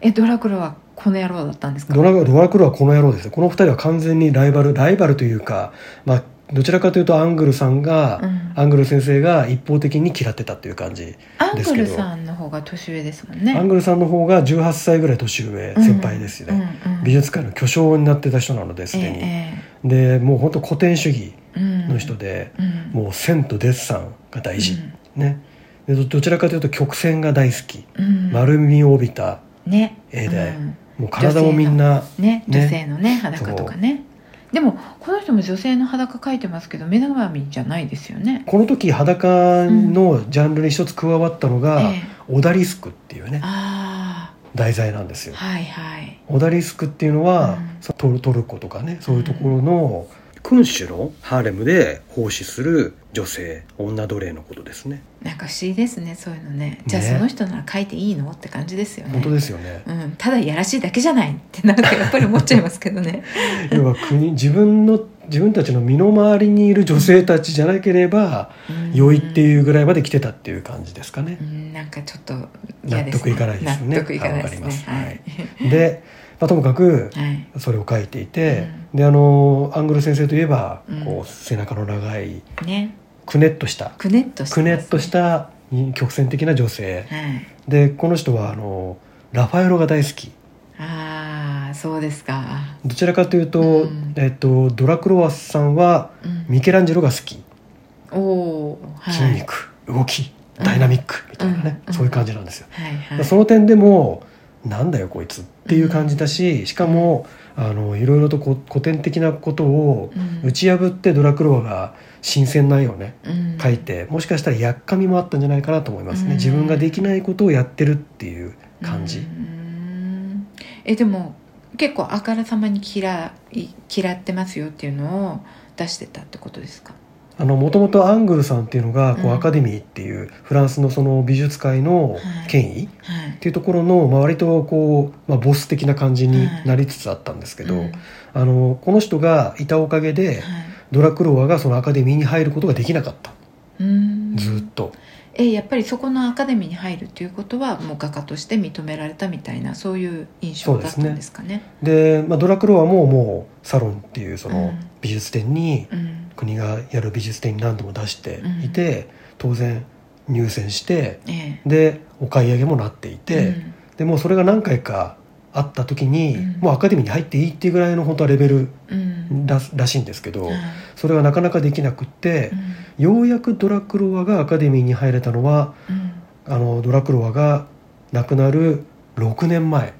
えドラクロはこの野郎だったんですか？ドラドラクロはこの野郎ですこの二人は完全にライバルライバルというか、まあ、どちらかというとアングルさんが、うん。アングル先生が一方的に嫌ってたっていう感じ、アングですけど。ルさんの方が年上ですもんね。アングルさんの方が18歳ぐらい年上、先輩ですよね、うんうん。美術界の巨匠になってた人なのですでに、えでもう本当古典主義の人で、うんもう線とデッサンが大事、ね。でどどちらかというと曲線が大好き、うん。丸みを帯びたね。絵で。うんもう体もみんなねね。女性のね裸とかね。でもこの人も女性の裸描いてますけど目玉みじゃないですよね。この時裸のジャンルに一つ加わったのが、ええオダリスクっていうねあ題材なんですよ。あはいはい。オダリスクっていうのは、トルトルコとかねそういうところの君主のハーレムで奉仕する女性女奴隷のことですね。なんか不思議ですねそういうのね。じゃあその人なら描いていいの？って感じですよね。本当ですよね。うん、ただいやらしいだけじゃないってなんかやっぱり思っちゃいますけどね。*laughs* 要は国自分の自分たちの身の回りにいる女性たちじゃなければ良いってういうぐらいまで来てたっていう感じですかね。ん、うん。なんかちょっと嫌です納得いかないですよね。納得いかないですね。わかります。はい。で、まあ、ともかくはい。それを書いていて、であのアングル先生といえば、うん。こう背中の長いね。くねっとしたくねっとしてますくねっとした曲線的な女性。はい。でこの人はあのラファエロが大好き。ああそうですか。どちらかというと,、うん。えっとドラクロワさんはうん。ミケランジェロが好き。おおーはい。筋肉、動きダイナミックみたいなね、うん。そういう感じなんですよ、はいはい。その点でもなんだよこいつ。っていう感じだし、しかもあのいろいろとこ古典的なことをうん。打ち破ってドラクロワが新鮮な絵をね。うん。描いて。もしかしたらやっかみもあったんじゃないかなと思いますね、うん。自分ができないことをやってるっていう感じ、うん。えでも結構あからさまに嫌い嫌ってますよっていうのを出してたってことですか？もともとアングルさんっていうのがこう、うんアカデミーっていうフランスのその美術界のはい。権威はい。っていうところの、まあ、割とこう、まあ、ボス的な感じになりつつあったんですけど、うん。あのこの人がいたおかげで、はい。ドラクロワがそのアカデミーに入ることができなかった。うん。ずっと。えやっぱりそこのアカデミーに入るということはもう画家として認められたみたいなそういう印象だったんですかね。で、まあ、ドラクロワももうサロンっていうそのうん。美術展に、うん国がやる美術展に何度も出していて、当然入選してえでお買い上げもなっていえて、うん。でもうそれが何回かあった時に、うん。もうアカデミーに入っていいっていうぐらいの本当はレベルうん。ららしいんですけど、はいそれがなかなかできなくってう、ん。ようやくドラクロワがアカデミーに入れたのはうん。あのドラクロワが亡くなる6年前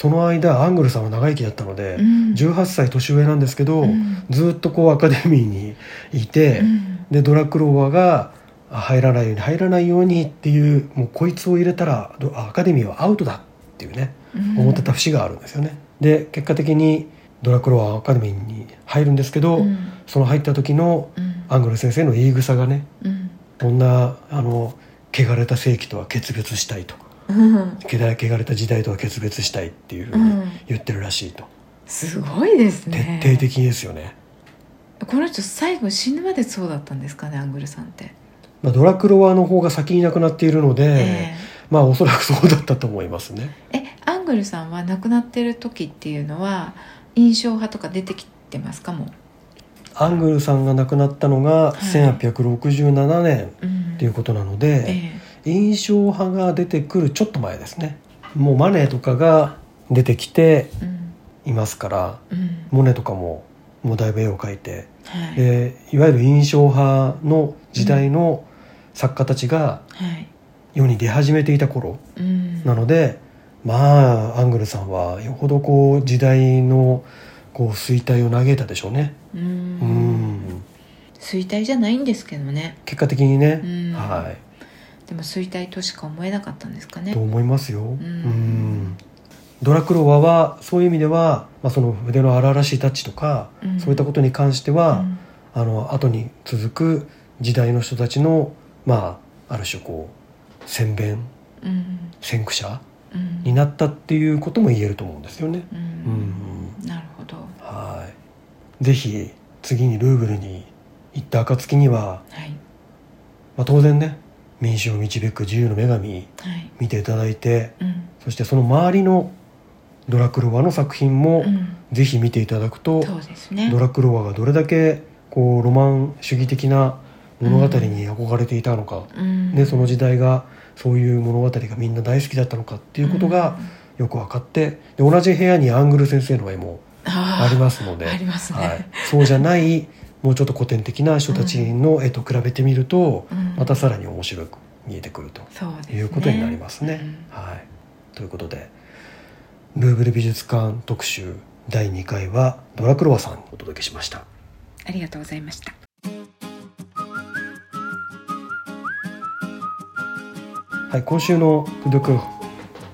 その間アングルさんは長生きだったので、うん。18歳年上なんですけど、うん。ずっとこうアカデミーにいて、うん。でドラクロワがあ入らないように入らないようにっていうもうこいつを入れたらドアカデミーはアウトだっていうねうん。思ってた節があるんですよね。で結果的にドラクロワはアカデミーに入るんですけど、うん。その入った時のうん。アングル先生の言い草がねうん。こんなあの汚れた世紀とは決別したいとうん。汚れ汚れた時代とは決別したいっていうふうにうん。言ってるらしいと、すごいです徹ね底的ですよね、この人最後死ぬまでそうだったんですかねアングルさんって、まあ、ドラクロワの方が先に亡くなっているので、えまあおそらくそうだったと思いますね。ええアングルさんは亡くなってる時っていうのは印象派とか出てきてますかもアングルさんが亡くなったのがはい。1867年う、うん、っていうことなので、え印象派が出てくるちょっと前ですね。もうマネーとかが出てきていますからうん。モネとかももうだいぶ絵を描いて。はい。でいわゆる印象派の時代の作家たちがはい。世に出始めていた頃うん。なので、まあアングルさんはよほどこう時代のこう衰退を嘆いたでしょうね。ううんん。衰退じゃないんですけどね。結果的にね、うん。はいでも衰退としか思えなかったんですかね。と思いますよ、うん。ドラクロワはそういう意味では、まあ、その筆の荒々しいタッチとか、うん。そういったことに関してうは、ん。あの後に続く時代の人たちのまあある種こう先弁うん。先駆者うん。になったっていうことも言えると思うんですよね。ううんん。なるほど。はい。ぜひ次にルーブルに行った暁には、はい。まあ、当然ね民衆を導く自由の女神はい。見ていただいてうん。そしてその周りのドラクロワの作品もうん。ぜひ見ていただくと、そうですね。ドラクロワがどれだけこうロマン主義的な物語に憧れていたのか、うん。でその時代がそういう物語がみんな大好きだったのかっていうことがよく分かってで同じ部屋にアングル先生の絵もあありますのでありますね。はい、そうじゃないもうちょっと古典的な人たちの絵と比べてみると、うん。またさらに面白く見えてくるということになりますね。はい、ということでルーブル美術館特集第2回はドラクロワさんにお届けしました。ありがとうございました。はい、今週の「クドク」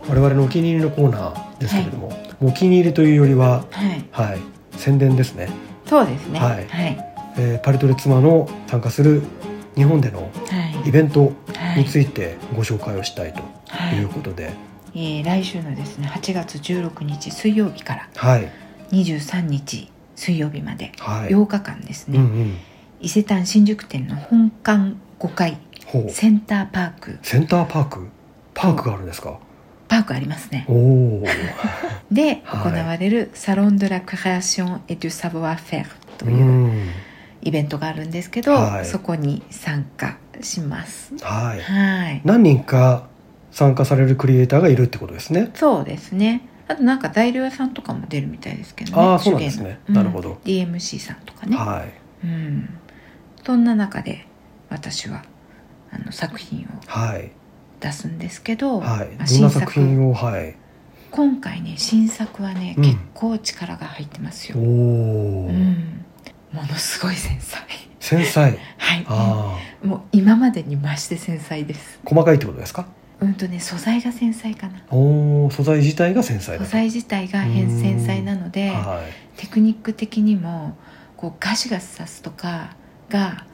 我々のお気に入りのコーナーですけれども、もうお気に入りというよりは、はい。はい、宣伝ですね、そうですね。はい。はいえーパリトレ妻の参加する日本でのはい。イベントはい。についてご紹介をしたいとはい。いうことで、えー来週のですね8月16日水曜日からはい、23日水曜日まで。はい、8日間ですね、うんうん、伊勢丹新宿店の本館5階センターパーク。センターパーク、パークがあるんですか？パークありますね。おお、ではい。行われるサロン・ド・ラ・クレアション・エ・ドゥ・サボア・フェルとう、いうんイベントがあるんですけど、はい。そこに参加します。はい、はい。何人か参加されるクリエイターがいるってことですね。そうですね。あとなんか材料屋さんとかも出るみたいですけどねあーそうなんですね。なるほど。うん。DMC さんとかね、はい、うん。そんな中で私はあの作品をはい、出すんですけど、はい、まあどんな作品を、はい、今回ね新作はね、うん。結構力が入ってますよ。お、お、うん、ものすごい繊細。繊細、はい。ああ、もう今までに増して繊細です。細かいってことですか？うんとね素材が繊細かな。おお、素材自体が繊細。素材自体が変うん繊細なのではテクニック的にもこうガシガシ刺すとかが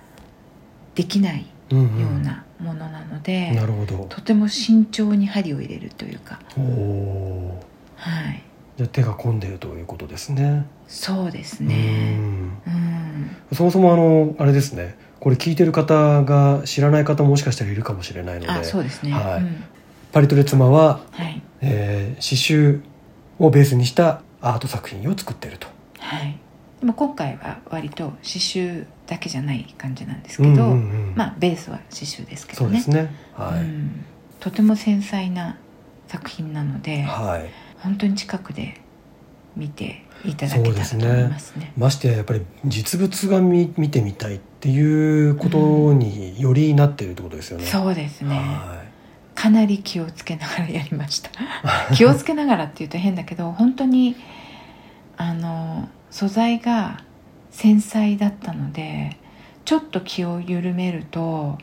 できないうんうんようなものなので、なるほど。とても慎重に針を入れるというか、おおはい、じゃあ手が込んでるということですね。そうですうね。んうん、そもそもあのあれですね。これ聞いてる方が知らない方ももしかしたらいるかもしれないので。あ、そうですね。はい。うん。パリトレ妻は、はい、えー刺繍をベースにしたアート作品を作っていると。はい。でも今回は割と刺繍だけじゃない感じなんですけど、まあベースは刺繍ですけどね。そうですね。はい、うん。とても繊細な作品なので、はい本当に近くで見ていただけたらと思いますね。ましてややっぱり実物が見見てみたいっていうことによりなっているってことですよね、そうですね。はかなり気をつけながらやりました *laughs* 気をつけながらっていうと変だけど本当にあの素材が繊細だったのでちょっと気を緩めると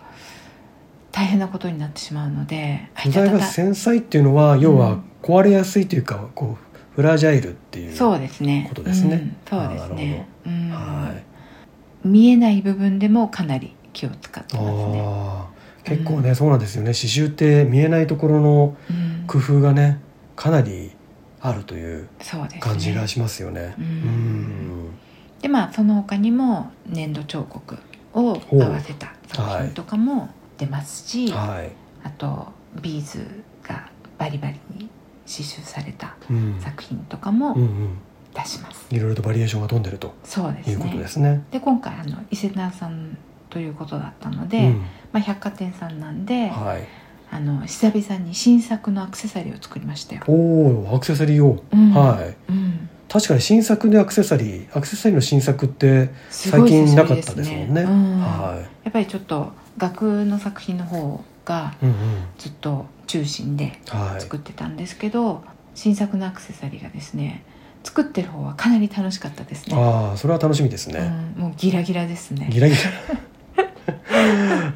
大変なことになってしまうので素材が繊細っていうのは要はうん壊れやすいというかこうフラジャイルっていうそうですね。ことですね。うん。そうですね、うん。はい。見えない部分でもかなり気を使ってますね、結構ね、そうなんですよね。刺繍って見えないところのうん。工夫がねかなりあるという感じがしますよね。うん。うん。でまあその他にも粘土彫刻を合わせた作品とかも出ますし、はい、あとビーズがバリバリに刺繍されたうん。作品とかうんもうん、出します、いろいろとバリエーションが飛んでると。そうですね。いうことですね。で今回あの伊勢丹さんということだったので、うん。まあ、百貨店さんなんで、はい、あの久々に新作のアクセサリーを作りましたよ、おおアクセサリーを、うん。はい。うん、確かに新作でアクセサリーアクセサリーの新作って最近なかったですもんね。うん。はやっぱりちょっと額の作品の方がい、うんうん、ずっと中心ではい、作ってたんですけど、新作のアクセサリーがですね作ってる方はかなり楽しかったですね、ああそれは楽しみですね。うん、もうギラギラですね。ギラギラ。*laughs*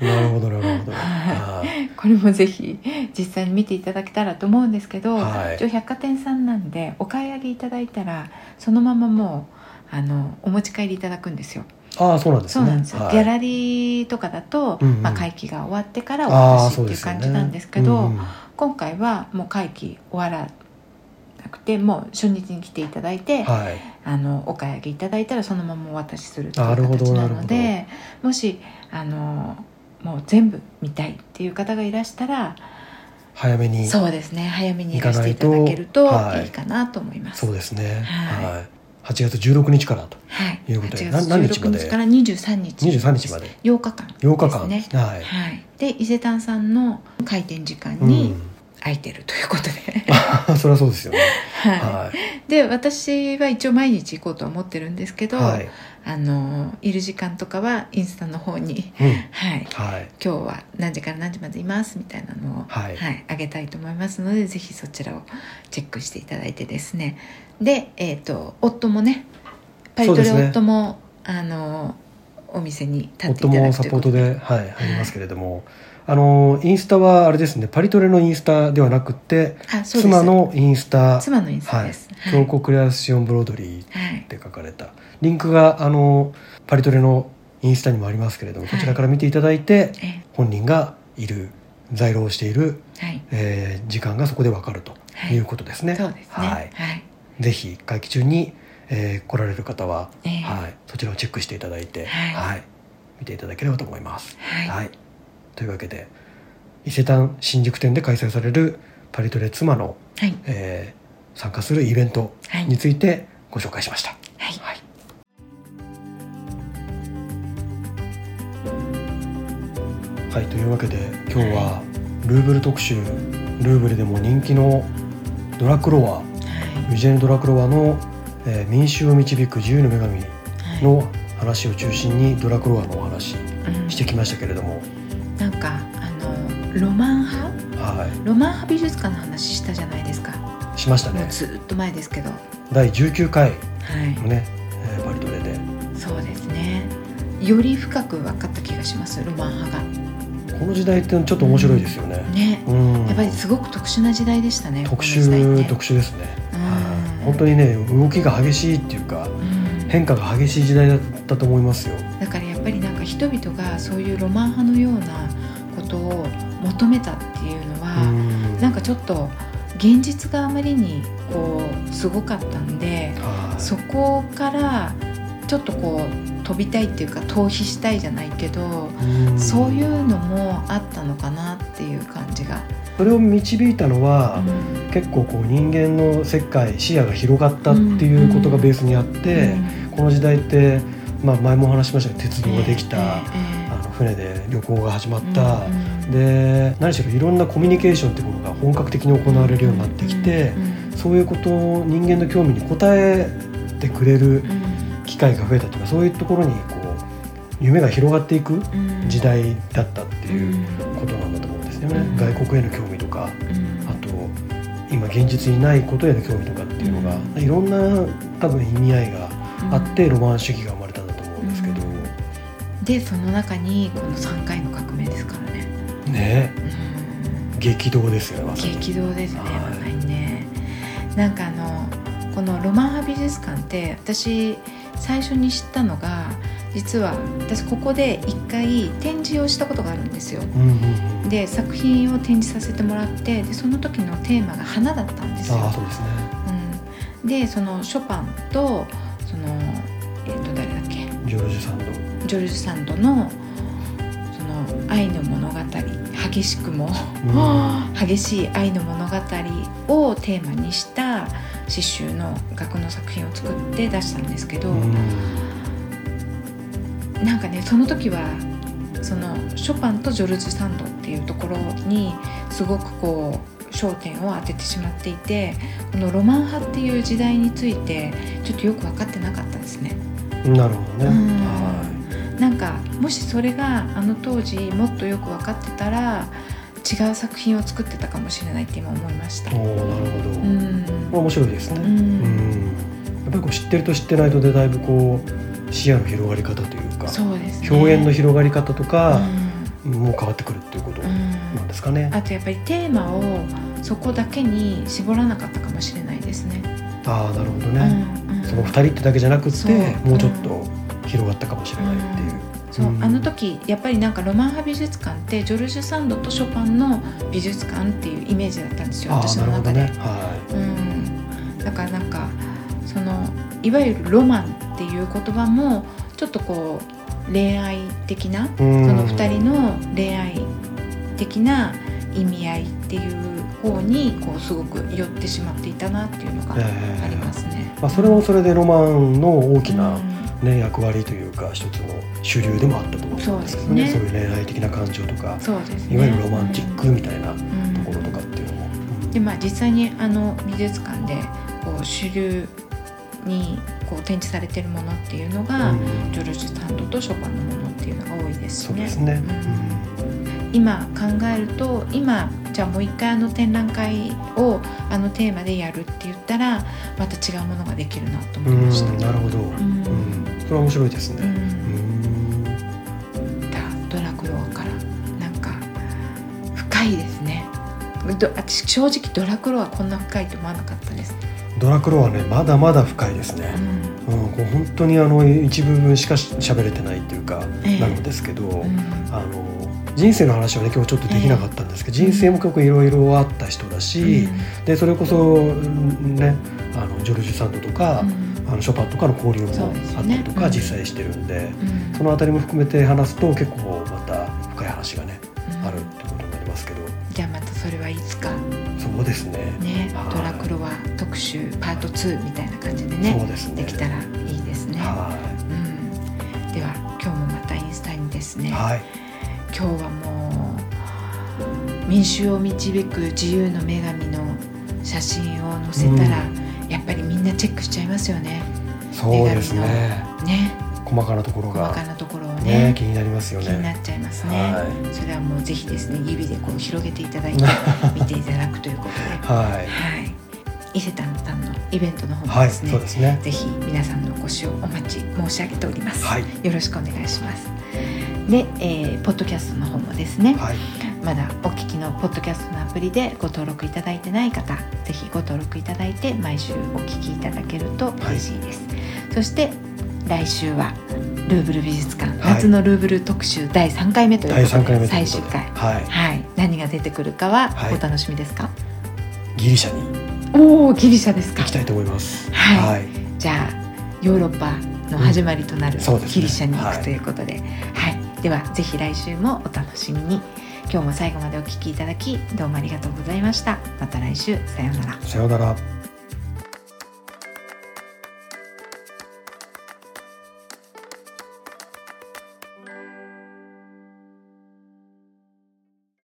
なるほどなるほど。ははいこれもぜひ実際に見ていただけたらと思うんですけど、はい。一応百貨店さんなんでお買い上げいただいたらそのままもうあのお持ち帰りいただくんですよああそうなんですね。そうなんですよ、はいギャラリーとかだと、まあ、会期が終わってからおああ渡しっていう感じなんですけど、今回はもう会期終わらなくてもう初日に来ていただいて、はい。あのお買い上げいただいたらそのままお渡しするっていう形なのでもしあのもう全部見たいっていう方がいらしたら早めに。そうですね早めにいらしていただけるといいかなと思います。そうですね。はいはい。8月16日からとはい、いうことで8な月何日まで？16日から23日23日まで8日間8日間ですねはい。はい、で伊勢丹さんの開店時間うにん。空いてるということで、それはそうですよね。*laughs* はいはで私は一応毎日行こうとは思ってるんですけい。ど、はい。あのいる時間とかはインスタの方に、うん。はい、はい。今日は何時から何時までいますみたいなのを、はいあげたいと思いますのでぜひそちらをチェックしていただいてですねで、えー、と夫もねパリトレ夫も、あのお店に立って夫いただもサポートくということで。で、はい、入りますけれども、あのインスタはあれですねパリトレのインスタではなくって妻のインスタ。妻のインスタはい。です、京子クレアションブロードリーっはい。て書かれた。リンクがあのパリトレのインスタにもありますけれども、はい。こちらから見ていただいてえ。本人がいる在労している、はい。えー時間がそこでわかるとはい。いうことですね。そうですね。はい。はいぜひ会期中に、えー来られる方は、ええ。はい、そちらをチェックしていただいて、はい。見ていただければと思います。はい。というわけで伊勢丹新宿店で開催されるパリトレ妻の、はい。えー参加するイベントはい。についてご紹介しました。はい。はい。はい、というわけで今日はルーブル特集ルーブルでも人気のドラクロワはユジェーヌ・ドラクロワの、えー民衆を導く自由の女神い。の話を中心にドラクロワのお話うんしてきましたけれども、なんかあのロマン派？はロマン派美術館の話したじゃないですか。い、しましたね。もうずっと前ですけど。は第19回い。のね、えーパリトレで。そうですね。より深く分かった気がしますロマン派が。この時代ってちょっと面白いですよね。ね。うん、やっぱりすごく特殊な時代でしたね特殊ね特殊ですね。本当にね動きが激しいっていうかうん。変化が激しい時代だったと思いますよ。だからやっぱりなんか人々がそういうロマン派のようなことを求めたっていうのは、うん。なんかちょっと現実があまりにこうすごかったんではい。そこからちょっとこう飛びたいっていうか逃避したいじゃないけど、うん。そういうのもあったのかなっていう感じが。それを導いたのは、うん結構こう人間の世界視野が広がったっていうことがベースにあって、この時代って、まあ、前もお話ししましたけど鉄道ができた、船で旅行が始まっえた、うんで何しろいろんなコミュニケーションっていうものが本格的に行われるようになってきて、うんそういうことを人間の興味に応えてくれるうん。機会が増えたというかそういうところにこう夢が広がっていくうん時代だったってうん。いうことなんだと思うんですよね、うん。外国への興味とか今現実にないことへの興味とかっていうのが、ういろんな多分意味合いがあってうんロマン主義が生まれたんだと思うんですけど、でその中にこの3回の革命ですからね、ね。うん。激動ですよねま。激動ですね、はい。まさにね。なんかあのこのロマン派美術館って私最初に知ったのが実は私ここで一回展示をしたことがあるんですよ。うんうんうん、で作品を展示させてもらってでその時のテーマが花だったんですよ。ああそうですね。うん、でそのショパンとそのえっ、と誰だっけ？ジョージ・サンド。ジョルジュ・サンドのその愛の物語激しくも *laughs* 激しい愛の物語をテーマにした刺繍の額の作品を作って出したんですけど、うんなんかねその時はそのショパンとジョルジュ・サンドっていうところにすごくこう焦点を当ててしまっていてこのロマン派っていう時代についてちょっとよく分かってなかったですね。なるほどね。うんはなんかもしそれがあの当時もっとよく分かってたら違う作品を作ってたかもしれないって今思いましたい。。おおなるほど。うん面白いですね。ううんん。やっぱりこう知ってると知ってないとでだいぶこう視野の広がり方というね。表現の広がり方とかうんもう変わってくるっていうことうんなんですかね。あとやっぱりテーマをそこだけに絞らなかったかもしれないですね。ああなるほどね。うんうんその二人ってだけじゃなくてもうちょっと広がったかもしれないっていう。そう、うんあの時やっぱりなんかロマン派美術館ってジョルジュ・サンドとショパンの美術館っていうイメージだったんですよあ私の中で。あなるほどね。はうん、だからなんかそのいわゆるロマンっていう言葉もちょっとこう恋愛的な、その2人の恋愛的な意味合いっていう方にこうすごく寄ってしまっていたなっていうのがありますね。まあそれもそれでロマンの大きなうん。ね役割というか一つの主流でもあったと思うんですけどね。そそうういう恋愛的な感情とか、ね。いわゆるロマンチックみたいなとうん。ころとかっていうのも。うん。でまあ実際にあの美術館でこう主流にこう展示されてるものっていうのが、うんジョルジュ・サンドとショパンのものっていうのが多いですしね。そうですね。今考えると今じゃあもう一回あの展覧会をあのテーマでやるって言ったらまた違うものができるなと思うん、いました。なるほど。んうん、それは面白いですうね。ドラクロワからなんか深いですね。正直ドラクロワこんな深いと思わなかったです。ドラクロはねまだまだ深いですね。うん、こう本当にあの一部分しかし喋れてないっていうか、ええ。なのですけど、うん。あの人生の話はね今日ちょっとできなかったんですけど、ええ人生も結構いろいろあった人だし、でそれこそうんねあのジョルジュ・サンドとか、あのショパンとかの交流もあったりとかうん。実際してるんで、うん。そのあたりも含めて話すと結構また深い話がね、うん。あるってことになりますけどそれはいつか。そうですね。ねはい。ドラクロワ特集パート2みたいな感じでねですね。できたらいいですね。はうん、では今日もまたインスタにですね、い、はい、今日はもう民衆を導く自由の女神の写真を載せたら、やっぱりみんなチェックしちゃいますよね。そうですね。ね。細かなところが。細かなねね気になりますよね気になっちゃいますね。はそれはもうぜひですね指でこう広げていただいて *laughs* 見ていただくということで、ははい。伊勢丹さんのイベントの方い、はい、もですね、そうですねぜひ皆さんのお越しをお待ち申し上げております。はいよろしくお願いします。で、えーポッドキャストの方もですね、はいまだお聞きのポッドキャストのアプリでご登録いただいてない方、ぜひご登録いただいて毎週お聞きいただけると嬉しいです。そして来週はルーブル美術館、はい。夏のルーブル特集第3回目という第ことで3回目という最終回。はい。はい。何が出てくるかははい。お楽しみですか、ギリシャに。おおギリシャですか。行きたいと思います。はい。はい。じゃあヨーロッパの始まりとなるそうですね。ギリシャに行はいくということで、はい。ではぜひ来週もお楽しみに。今日も最後までお聞きいただきどうもありがとうございました。また来週。さようなら。さようなら